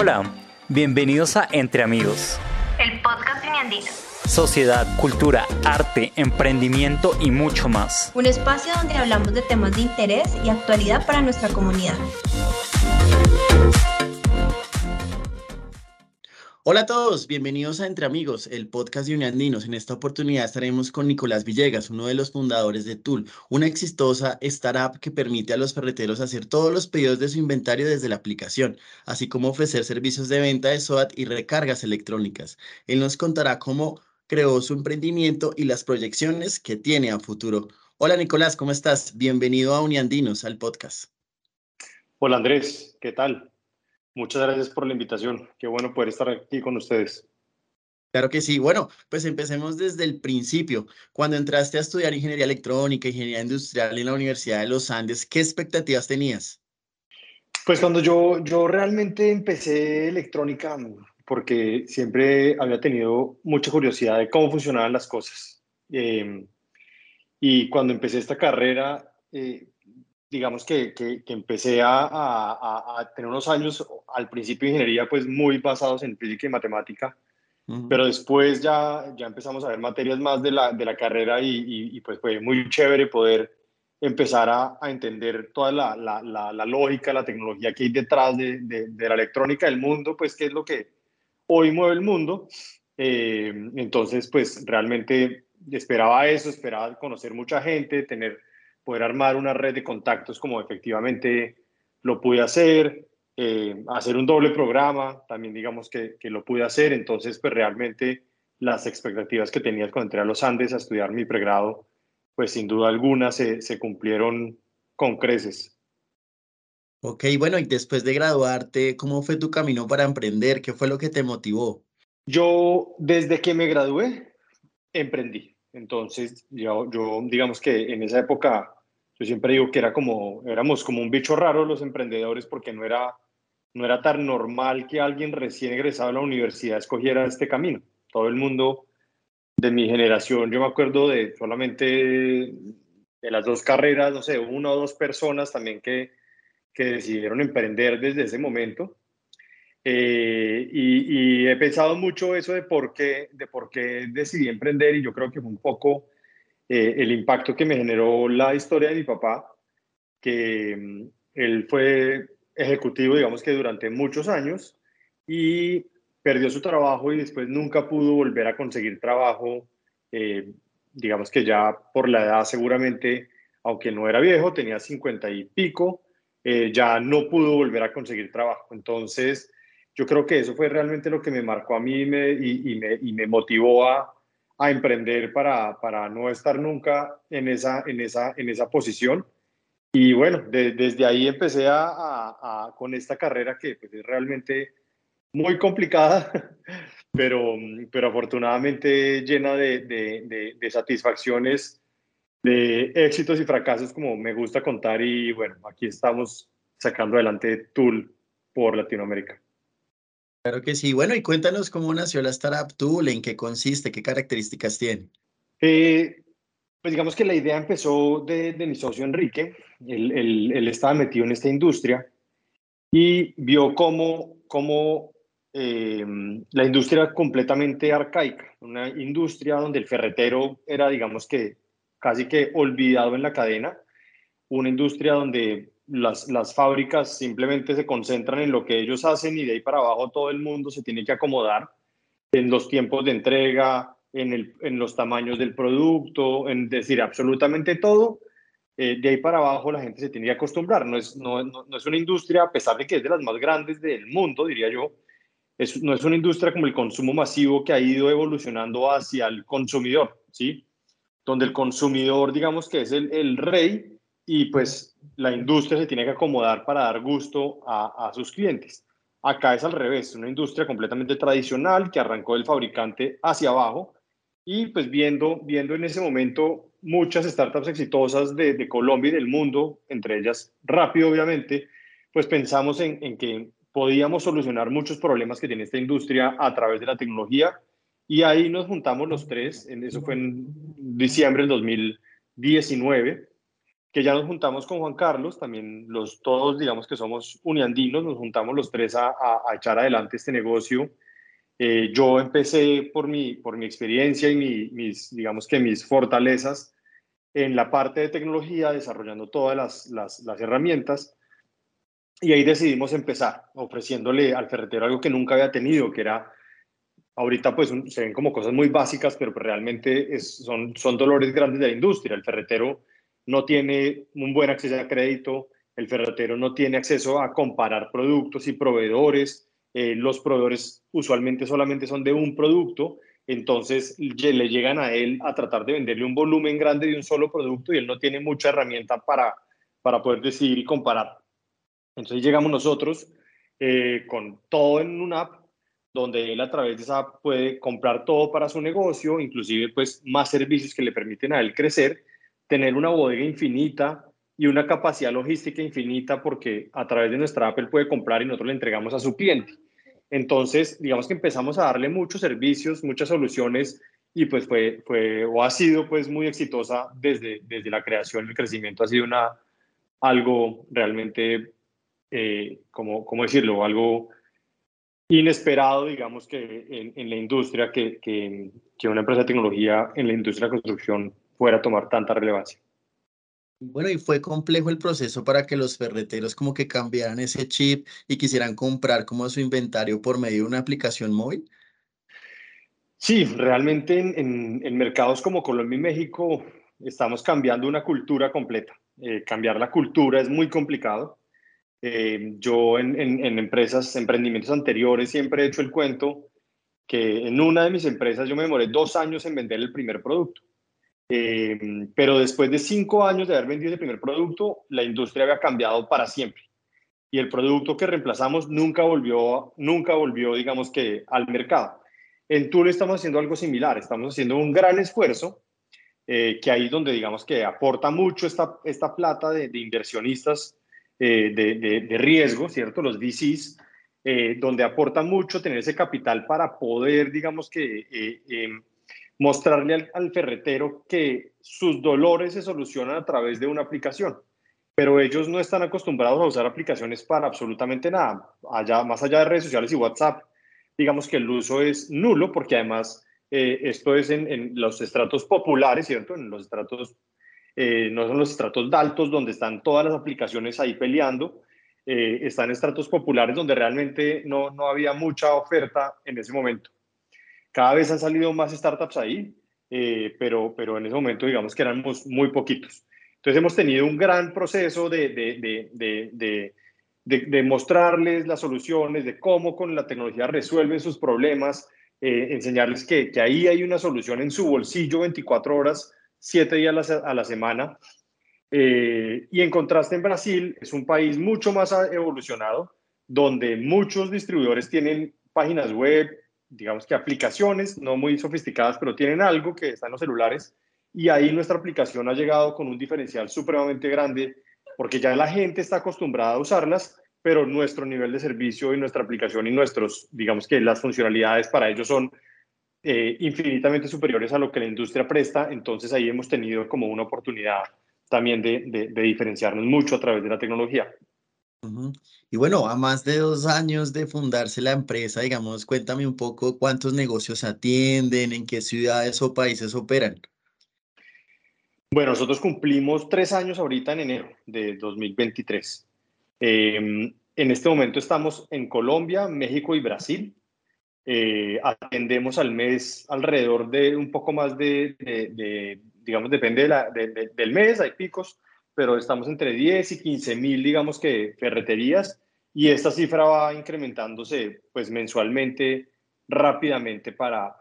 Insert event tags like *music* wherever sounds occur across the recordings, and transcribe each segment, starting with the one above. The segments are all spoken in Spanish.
Hola, bienvenidos a Entre Amigos. El podcast Uniandino. Sociedad, cultura, arte, emprendimiento y mucho más. Un espacio donde hablamos de temas de interés y actualidad para nuestra comunidad. Hola a todos, bienvenidos a Entre Amigos, el podcast de Uniandinos. En esta oportunidad estaremos con Nicolás Villegas, uno de los fundadores de Tool, una exitosa startup que permite a los ferreteros hacer todos los pedidos de su inventario desde la aplicación, así como ofrecer servicios de venta de SOAT y recargas electrónicas. Él nos contará cómo creó su emprendimiento y las proyecciones que tiene a futuro. Hola Nicolás, ¿cómo estás? Bienvenido a Uniandinos, al podcast. Hola Andrés, ¿qué tal? Muchas gracias por la invitación. Qué bueno poder estar aquí con ustedes. Claro que sí. Bueno, pues empecemos desde el principio. Cuando entraste a estudiar ingeniería electrónica, ingeniería industrial en la Universidad de los Andes, ¿qué expectativas tenías? Pues cuando yo, yo realmente empecé electrónica, porque siempre había tenido mucha curiosidad de cómo funcionaban las cosas. Eh, y cuando empecé esta carrera, eh, digamos que, que, empecé a, a, tener unos años al principio de ingeniería pues muy basados en física y matemática, pero después ya, ya empezamos a ver materias más de la, de la carrera y, y, pues fue muy chévere poder empezar a, a entender toda la, la, la, lógica, la tecnología que hay detrás de, de, la electrónica del mundo, pues qué es lo que hoy mueve el mundo. Eh, entonces pues realmente esperaba eso, esperaba conocer mucha gente, tener poder armar una red de contactos como efectivamente lo pude hacer, eh, hacer un doble programa, también digamos que, que, lo pude hacer, entonces pues realmente las expectativas que tenía cuando entré a los Andes a estudiar mi pregrado, pues sin duda alguna se, se cumplieron con creces. Ok, bueno, y después de graduarte, ¿cómo fue tu camino para emprender? ¿Qué fue lo que te motivó? Yo, desde que me gradué, emprendí. Entonces, yo, yo digamos que en esa época yo siempre digo que era como, éramos como un bicho raro los emprendedores porque no era, no era tan normal que alguien recién egresado a la universidad escogiera este camino. Todo el mundo de mi generación, yo me acuerdo de solamente de las dos carreras, no sé, una o dos personas también que, que decidieron emprender desde ese momento. Eh, y, he pensado mucho eso de por, qué, de por qué decidí emprender y yo creo que fue un poco eh, el impacto que me generó la historia de mi papá, que mm, él fue ejecutivo, digamos que durante muchos años, y perdió su trabajo y después nunca pudo volver a conseguir trabajo, eh, digamos que ya por la edad seguramente, aunque no era viejo, tenía 50 y pico, eh, ya no pudo volver a conseguir trabajo. Entonces, yo creo que eso fue realmente lo que me marcó a mí y, me, motivó a, emprender para, no estar nunca en esa posición. Y bueno, desde ahí empecé a, a, con esta carrera que pues, es realmente muy complicada, *laughs* pero, pero afortunadamente llena de, de, de, satisfacciones, de éxitos y fracasos, como me gusta contar. Y bueno, aquí estamos sacando adelante Tool por Latinoamérica. Claro que sí. Bueno, y cuéntanos cómo nació la startup Tool, en qué consiste, qué características tiene. Eh, pues digamos que la idea empezó de, mi socio Enrique. Él, él, estaba metido en esta industria y vio cómo, cómo eh, la industria era completamente arcaica, una industria donde el ferretero era, digamos que, casi que olvidado en la cadena, una industria donde las, las fábricas simplemente se concentran en lo que ellos hacen y de ahí para abajo todo el mundo se tiene que acomodar en los tiempos de entrega, en, el, en los tamaños del producto, en decir absolutamente todo. Eh, de ahí para abajo la gente se tiene que acostumbrar. No es, no, no, es una industria, a pesar de que es de las más grandes del mundo, diría yo, es, no es una industria como el consumo masivo que ha ido evolucionando hacia el consumidor, ¿sí? Donde el consumidor, digamos que es el, el rey y pues la industria se tiene que acomodar para dar gusto a, sus clientes. Acá es al revés, una industria completamente tradicional que arrancó del fabricante hacia abajo y pues viendo, viendo en ese momento muchas startups exitosas de, Colombia y del mundo, entre ellas Rápido obviamente, pues pensamos en, que podíamos solucionar muchos problemas que tiene esta industria a través de la tecnología y ahí nos juntamos los tres, en, eso fue en diciembre del 2019 que ya nos juntamos con Juan Carlos, también los todos, digamos que somos uniandinos, nos juntamos los tres a, a, echar adelante este negocio. Eh, yo empecé por mi, por mi experiencia y mi, mis, digamos que mis fortalezas en la parte de tecnología, desarrollando todas las, las, las herramientas. Y ahí decidimos empezar ofreciéndole al ferretero algo que nunca había tenido, que era, ahorita pues se ven como cosas muy básicas, pero pues, realmente es, son, son dolores grandes de la industria. El ferretero no tiene un buen acceso a crédito, el ferretero no tiene acceso a comparar productos y proveedores, eh, los proveedores usualmente solamente son de un producto, entonces le llegan a él a tratar de venderle un volumen grande de un solo producto y él no tiene mucha herramienta para, para poder decidir y comparar. Entonces llegamos nosotros eh, con todo en una app donde él a través de esa app puede comprar todo para su negocio, inclusive pues más servicios que le permiten a él crecer tener una bodega infinita y una capacidad logística infinita porque a través de nuestra app él puede comprar y nosotros le entregamos a su cliente. Entonces, digamos que empezamos a darle muchos servicios, muchas soluciones y pues fue, fue o ha sido pues muy exitosa desde, desde la creación, el crecimiento ha sido una, algo realmente, eh, como, ¿cómo decirlo? Algo inesperado, digamos que en, en la industria, que, que, que una empresa de tecnología en la industria de construcción fuera a tomar tanta relevancia. Bueno, y fue complejo el proceso para que los ferreteros como que cambiaran ese chip y quisieran comprar como su inventario por medio de una aplicación móvil. Sí, realmente en, mercados como Colombia y México estamos cambiando una cultura completa. Eh, cambiar la cultura es muy complicado. Eh, yo en, en, empresas, emprendimientos anteriores siempre he hecho el cuento que en una de mis empresas yo me demoré dos años en vender el primer producto. Eh, pero después de cinco años de haber vendido el primer producto, la industria había cambiado para siempre. Y el producto que reemplazamos nunca volvió, nunca volvió, digamos que, al mercado. En Tool estamos haciendo algo similar, estamos haciendo un gran esfuerzo, eh, que ahí donde, digamos que aporta mucho esta, esta plata de, inversionistas eh, de, de, riesgo, ¿cierto? Los VCs, donde aporta mucho tener ese capital para poder, digamos que, em, mostrarle al, ferretero que sus dolores se solucionan a través de una aplicación, pero ellos no están acostumbrados a usar aplicaciones para absolutamente nada, allá, más allá de redes sociales y WhatsApp. Digamos que el uso es nulo porque además eh, esto es en, los estratos populares, ¿cierto? En los estratos, eh, no son los estratos altos donde están todas las aplicaciones ahí peleando, eh, están estratos populares donde realmente no, no había mucha oferta en ese momento. Cada vez han salido más startups ahí, eh, pero, pero en ese momento digamos que éramos muy poquitos. Entonces hemos tenido un gran proceso de, de, de, de mostrarles las soluciones, de cómo con la tecnología resuelven sus problemas, eh, enseñarles que, que, ahí hay una solución en su bolsillo 24 horas, 7 días a la, semana. Eh, y en contraste en Brasil es un país mucho más evolucionado, donde muchos distribuidores tienen páginas web, digamos que aplicaciones, no muy sofisticadas, pero tienen algo que está en los celulares. Y ahí nuestra aplicación ha llegado con un diferencial supremamente grande, porque ya la gente está acostumbrada a usarlas, pero nuestro nivel de servicio y nuestra aplicación y nuestros, digamos que las funcionalidades para ellos son eh, infinitamente superiores a lo que la industria presta. Entonces ahí hemos tenido como una oportunidad también de diferenciarnos mucho a través de la tecnología. Y bueno, a más de dos años de fundarse la empresa, digamos, cuéntame un poco cuántos negocios atienden, en qué ciudades o países operan. Bueno, nosotros cumplimos tres años ahorita en enero de 2023. Em, en este momento estamos en Colombia, México y Brasil. Eh, atendemos al mes alrededor de un poco más de, digamos, depende del mes, hay picos, pero estamos entre 10 y 15 mil, digamos que, ferreterías, y esta cifra va incrementándose pues mensualmente, rápidamente para,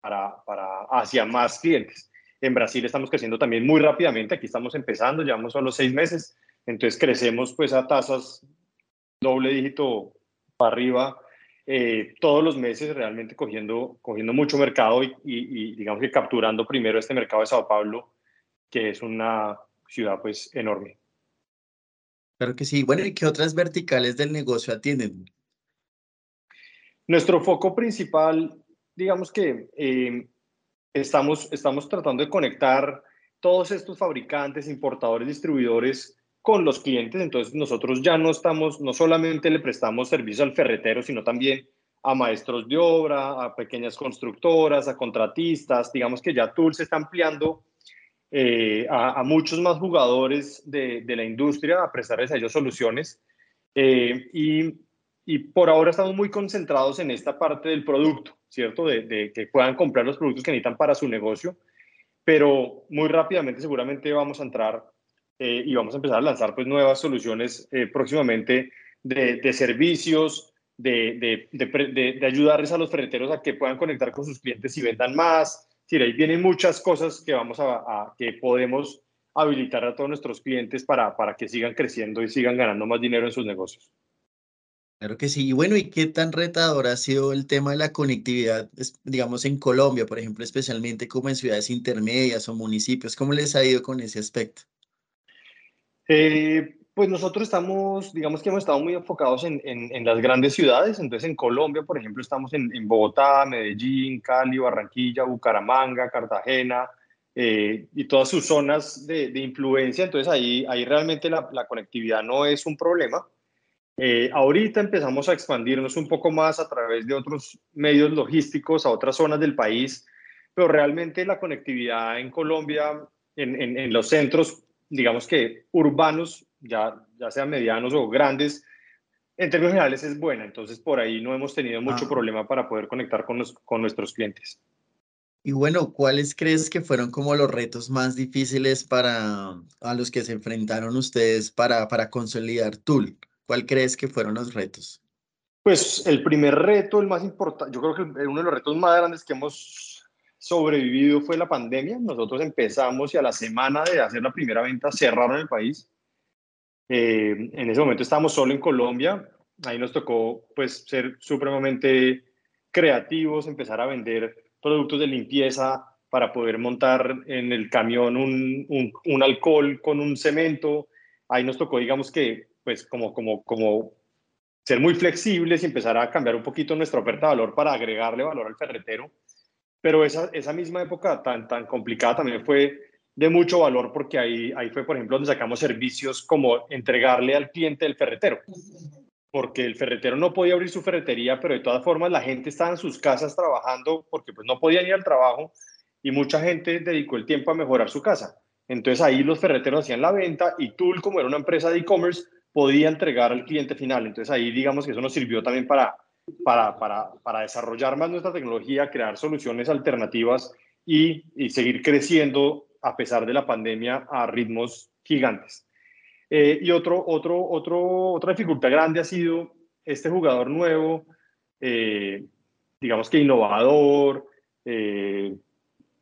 para, para hacia más clientes. En Brasil estamos creciendo también muy rápidamente, aquí estamos empezando, llevamos solo seis meses, entonces crecemos pues a tasas doble dígito para arriba eh, todos los meses realmente cogiendo, cogiendo mucho mercado y, y, digamos que capturando primero este mercado de Sao Paulo, que es una, ciudad pues enorme. Claro que sí. Bueno, ¿y qué otras verticales del negocio atienden? Nuestro foco principal, digamos que eh, estamos, estamos tratando de conectar todos estos fabricantes, importadores, distribuidores con los clientes. Entonces nosotros ya no estamos, no solamente le prestamos servicio al ferretero, sino también a maestros de obra, a pequeñas constructoras, a contratistas. Digamos que ya Tool se está ampliando eh, a, muchos más jugadores de, la industria a prestarles a ellos soluciones. Eh, y, y, por ahora estamos muy concentrados en esta parte del producto, ¿cierto? De, de que puedan comprar los productos que necesitan para su negocio pero muy rápidamente seguramente vamos a entrar eh, y vamos a empezar a lanzar pues nuevas soluciones próximamente de, de servicios, de, de, de, ayudarles a los ferreteros a que puedan conectar con sus clientes y vendan más. Sí, ahí vienen muchas cosas que vamos a, a, que podemos habilitar a todos nuestros clientes para, para que sigan creciendo y sigan ganando más dinero en sus negocios. Claro que sí. Y bueno, ¿y qué tan retador ha sido el tema de la conectividad, digamos, en Colombia, por ejemplo, especialmente como en ciudades intermedias o municipios? ¿Cómo les ha ido con ese aspecto? Eh, pues nosotros estamos, digamos que hemos estado muy enfocados en, en, las grandes ciudades. Entonces, en Colombia, por ejemplo, estamos en, en Bogotá, Medellín, Cali, Barranquilla, Bucaramanga, Cartagena eh, y todas sus zonas de, de, influencia. Entonces, ahí, ahí realmente la, la conectividad no es un problema. Eh, ahorita empezamos a expandirnos un poco más a través de otros medios logísticos a otras zonas del país, pero realmente la conectividad en Colombia, en, en, los centros, digamos que urbanos, ya, ya sean medianos o grandes, en términos generales es buena. Entonces, por ahí no hemos tenido mucho ah. problema para poder conectar con, con nuestros clientes. Y bueno, ¿cuáles crees que fueron como los retos más difíciles para a los que se enfrentaron ustedes para, para consolidar Tool? ¿Cuál crees que fueron los retos? Pues el primer reto, el más importante, yo creo que uno de los retos más grandes que hemos sobrevivido fue la pandemia. Nosotros empezamos y a la semana de hacer la primera venta cerraron el país. Eh, en ese momento estábamos solo en Colombia. Ahí nos tocó pues ser supremamente creativos, empezar a vender productos de limpieza para poder montar en el camión un, alcohol con un cemento. Ahí nos tocó, digamos que pues como, como, como ser muy flexibles y empezar a cambiar un poquito nuestra oferta de valor para agregarle valor al ferretero. Pero esa, esa misma época tan, tan complicada también fue de mucho valor porque ahí, ahí fue, por ejemplo, donde sacamos servicios como entregarle al cliente el ferretero. Porque el ferretero no podía abrir su ferretería, pero de todas formas la gente estaba en sus casas trabajando porque pues no podían ir al trabajo y mucha gente dedicó el tiempo a mejorar su casa. Entonces ahí los ferreteros hacían la venta y Tool, como era una empresa de e-commerce, podía entregar al cliente final. Entonces ahí digamos que eso nos sirvió también para, para, para, para desarrollar más nuestra tecnología, crear soluciones alternativas y, y, seguir creciendo a pesar de la pandemia a ritmos gigantes. Eh, y otro, otro, otro, otra dificultad grande ha sido este jugador nuevo, eh, digamos que innovador, eh,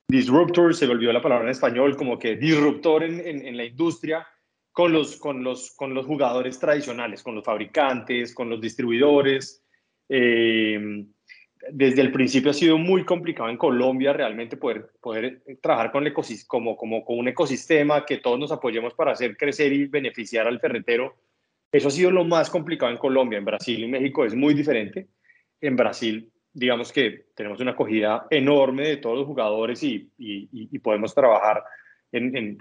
disruptor, se volvió la palabra en español, como que disruptor en, en, la industria, con los, con los, con los jugadores tradicionales, con los fabricantes, con los distribuidores. Desde el principio ha sido muy complicado en Colombia realmente poder, poder trabajar con, el como, como con un ecosistema, que todos nos apoyemos para hacer crecer y beneficiar al ferretero. Eso ha sido lo más complicado en Colombia. En Brasil y México es muy diferente. En Brasil, digamos que tenemos una acogida enorme de todos los jugadores y, y, y podemos trabajar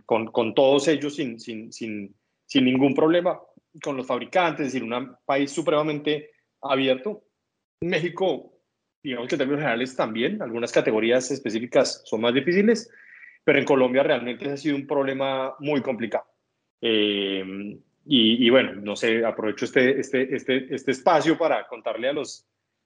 con, con, todos ellos sin, sin, sin, sin, ningún problema, con los fabricantes, es decir, un país supremamente abierto. México, digamos que en términos generales también, algunas categorías específicas son más difíciles, pero en Colombia realmente ha sido un problema muy complicado. Eh, y, y, bueno, no sé, aprovecho este, este, este, este espacio para contarle a los,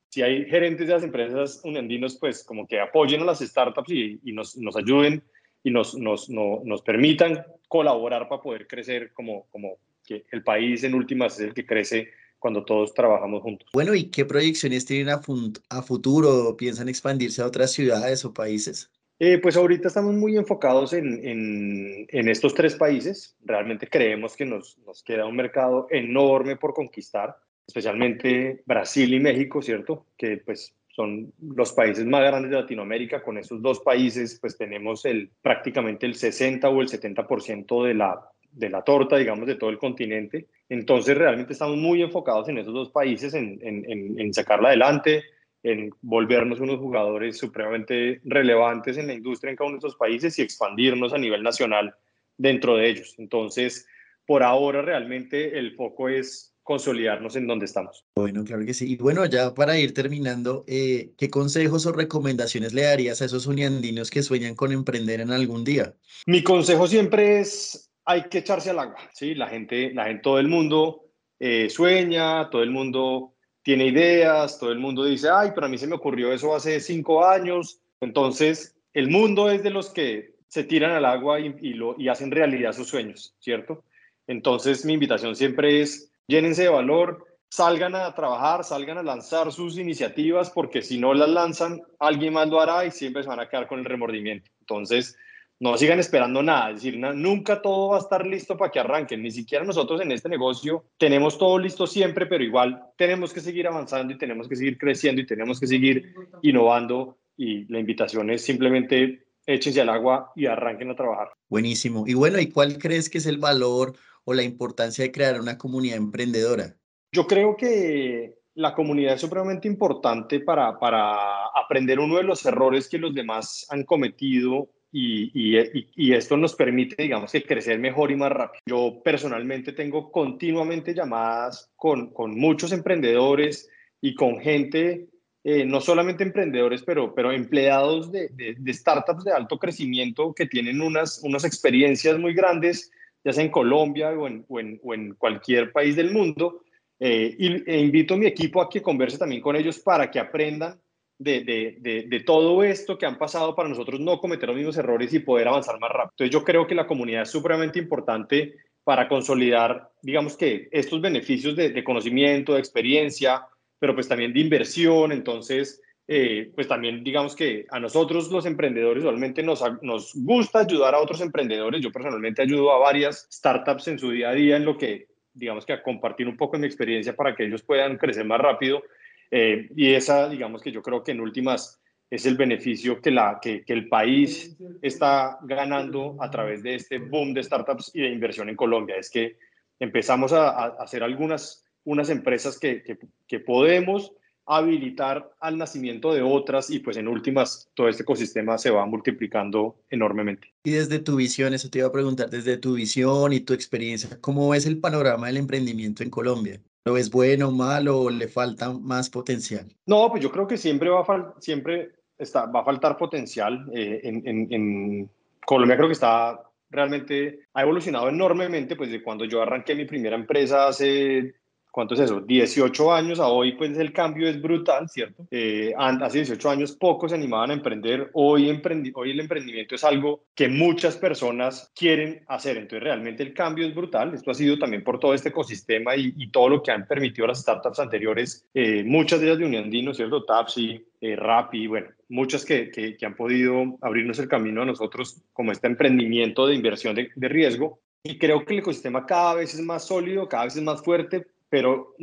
si hay gerentes de las empresas unandinos, pues como que apoyen a las startups y, y nos, nos ayuden y nos, nos, nos permitan colaborar para poder crecer como, como que el país en últimas es el que crece cuando todos trabajamos juntos. Bueno, ¿y qué proyecciones tienen a, a futuro? ¿Piensan expandirse a otras ciudades o países? Eh, pues ahorita estamos muy enfocados en, en, en, estos tres países. Realmente creemos que nos, nos queda un mercado enorme por conquistar, especialmente Brasil y México, ¿cierto? Que pues son los países más grandes de Latinoamérica. Con esos dos países, pues tenemos el, prácticamente el 60 o el 70% de la, de la torta, digamos, de todo el continente. Entonces, realmente estamos muy enfocados en esos dos países, en, en, en sacarla adelante, en volvernos unos jugadores supremamente relevantes en la industria en cada uno de estos países y expandirnos a nivel nacional dentro de ellos. Entonces, por ahora realmente el foco es consolidarnos en donde estamos. Bueno, claro que sí. Y bueno, ya para ir terminando, eh, ¿qué consejos o recomendaciones le darías a esos uniandinos que sueñan con emprender en algún día? Mi consejo siempre es, hay que echarse al agua, ¿sí? La gente, la gente, todo el mundo eh, sueña, todo el mundo tiene ideas, todo el mundo dice, ay, pero a mí se me ocurrió eso hace cinco años. Entonces, el mundo es de los que se tiran al agua y, lo, y hacen realidad sus sueños, ¿cierto? Entonces, mi invitación siempre es, llénense de valor, salgan a trabajar, salgan a lanzar sus iniciativas, porque si no las lanzan, alguien más lo hará y siempre se van a quedar con el remordimiento. Entonces, no sigan esperando nada, es decir, nunca todo va a estar listo para que arranquen, ni siquiera nosotros en este negocio tenemos todo listo siempre, pero igual tenemos que seguir avanzando y tenemos que seguir creciendo y tenemos que seguir innovando y la invitación es simplemente échense al agua y arranquen a trabajar. Buenísimo. Y bueno, ¿y cuál crees que es el valor o la importancia de crear una comunidad emprendedora? Yo creo que la comunidad es supremamente importante para, para aprender uno de los errores que los demás han cometido y, y, esto nos permite, digamos, que crecer mejor y más rápido. Yo personalmente tengo continuamente llamadas con, con muchos emprendedores y con gente, eh, no solamente emprendedores, pero, pero empleados de, startups de alto crecimiento que tienen unas, unas experiencias muy grandes, ya sea en Colombia o en, o en, o en cualquier país del mundo. Eh, y, e invito a mi equipo a que converse también con ellos para que aprendan de, de, todo esto que han pasado para nosotros no cometer los mismos errores y poder avanzar más rápido. Entonces yo creo que la comunidad es supremamente importante para consolidar, digamos que estos beneficios de, conocimiento, de experiencia, pero pues también de inversión. Entonces, eh, pues también digamos que a nosotros los emprendedores realmente nos, nos gusta ayudar a otros emprendedores. Yo personalmente ayudo a varias startups en su día a día en lo que, digamos que a compartir un poco de mi experiencia para que ellos puedan crecer más rápido eh, y esa, digamos que yo creo que en últimas es el beneficio que, la, que, el país está ganando a través de este boom de startups y de inversión en Colombia. Es que empezamos a, hacer algunas unas empresas que, que, podemos habilitar al nacimiento de otras y pues en últimas todo este ecosistema se va multiplicando enormemente. Y desde tu visión, eso te iba a preguntar, desde tu visión y tu experiencia, ¿cómo ves el panorama del emprendimiento en Colombia? ¿Lo es bueno, malo o le falta más potencial? No, pues yo creo que siempre va a, siempre está, va a faltar potencial. Eh, en, en, Colombia creo que está realmente, ha evolucionado enormemente, pues de cuando yo arranqué mi primera empresa hace ¿cuánto es eso? 18 años a hoy, pues el cambio es brutal, ¿cierto? Eh, hace 18 años pocos se animaban a emprender, hoy, emprendi hoy el emprendimiento es algo que muchas personas quieren hacer, entonces realmente el cambio es brutal, esto ha sido también por todo este ecosistema y, todo lo que han permitido las startups anteriores, eh, muchas de ellas de Uniandino, ¿cierto? Tapsi, eh, Rappi, bueno, muchas que, que, han podido abrirnos el camino a nosotros como este emprendimiento de inversión de, de riesgo. Y creo que el ecosistema cada vez es más sólido, cada vez es más fuerte, pero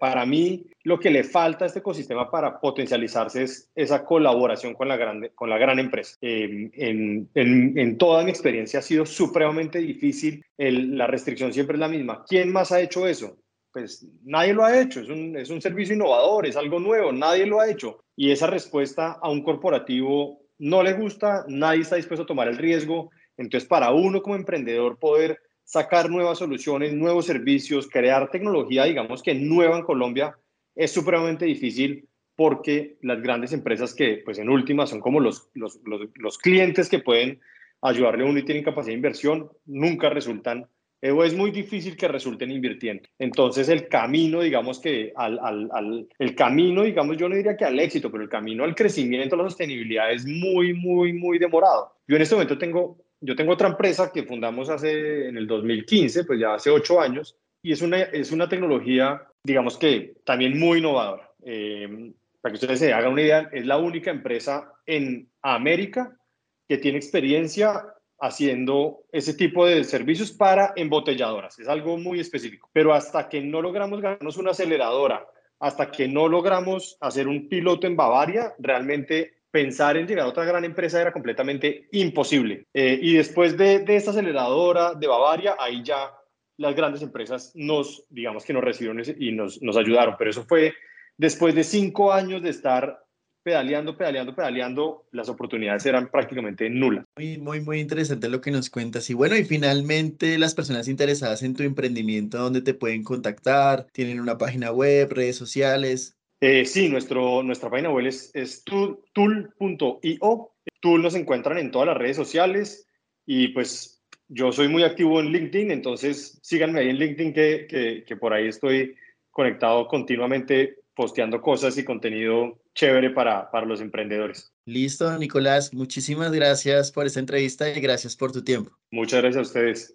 para mí lo que le falta a este ecosistema para potencializarse es esa colaboración con la, grande, con la gran empresa. Em, en, en, en, toda mi experiencia ha sido supremamente difícil, la restricción siempre es la misma. ¿Quién más ha hecho eso? Pues nadie lo ha hecho, es un, es un servicio innovador, es algo nuevo, nadie lo ha hecho. Y esa respuesta a un corporativo no le gusta, nadie está dispuesto a tomar el riesgo. Entonces, para uno como emprendedor poder sacar nuevas soluciones, nuevos servicios, crear tecnología, digamos que nueva en Colombia, es supremamente difícil porque las grandes empresas que, pues en última, son como los, los, los, clientes que pueden ayudarle a uno y tienen capacidad de inversión, nunca resultan, eh, o es muy difícil que resulten invirtiendo. Entonces, el camino, digamos que al, al, el camino, digamos, yo no diría que al éxito, pero el camino al crecimiento, a la sostenibilidad es muy, muy, muy demorado. Yo en este momento tengo yo tengo otra empresa que fundamos hace en el 2015, pues ya hace ocho años, y es una, es una tecnología, digamos que también muy innovadora. Eh, para que ustedes se hagan una idea, es la única empresa en América que tiene experiencia haciendo ese tipo de servicios para embotelladoras. Es algo muy específico. Pero hasta que no logramos ganarnos una aceleradora, hasta que no logramos hacer un piloto en Bavaria, realmente pensar en llegar a otra gran empresa era completamente imposible. Eh, y después de, de, esta aceleradora de Bavaria, ahí ya las grandes empresas nos, digamos que nos recibieron y nos, nos ayudaron, pero eso fue después de cinco años de estar pedaleando, pedaleando, pedaleando, las oportunidades eran prácticamente nulas. Muy, muy, muy interesante lo que nos cuentas. Y bueno, y finalmente las personas interesadas en tu emprendimiento, ¿dónde te pueden contactar? ¿Tienen una página web, redes sociales? Eh, sí, nuestro, nuestra página web es, es tool.io. Tool nos encuentran en todas las redes sociales y pues yo soy muy activo en LinkedIn, entonces síganme ahí en LinkedIn que, que, que por ahí estoy conectado continuamente posteando cosas y contenido chévere para, para los emprendedores. Listo, Nicolás. Muchísimas gracias por esta entrevista y gracias por tu tiempo. Muchas gracias a ustedes.